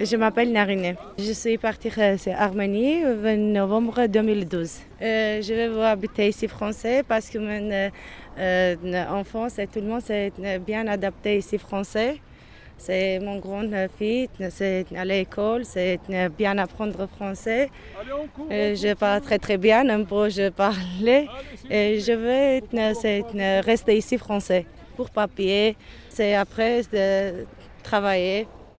Je m'appelle Narine. Je suis partie en Arménie en novembre 2012. Euh, je vais habiter ici français parce que mon euh, euh, enfant, c'est tout le monde s'est euh, bien adapté ici français. C'est mon grande fille, c'est à l'école, c'est euh, bien apprendre français. je parle très très bien, un peu je parle. Je veux rester ici français pour papier. C'est après de travailler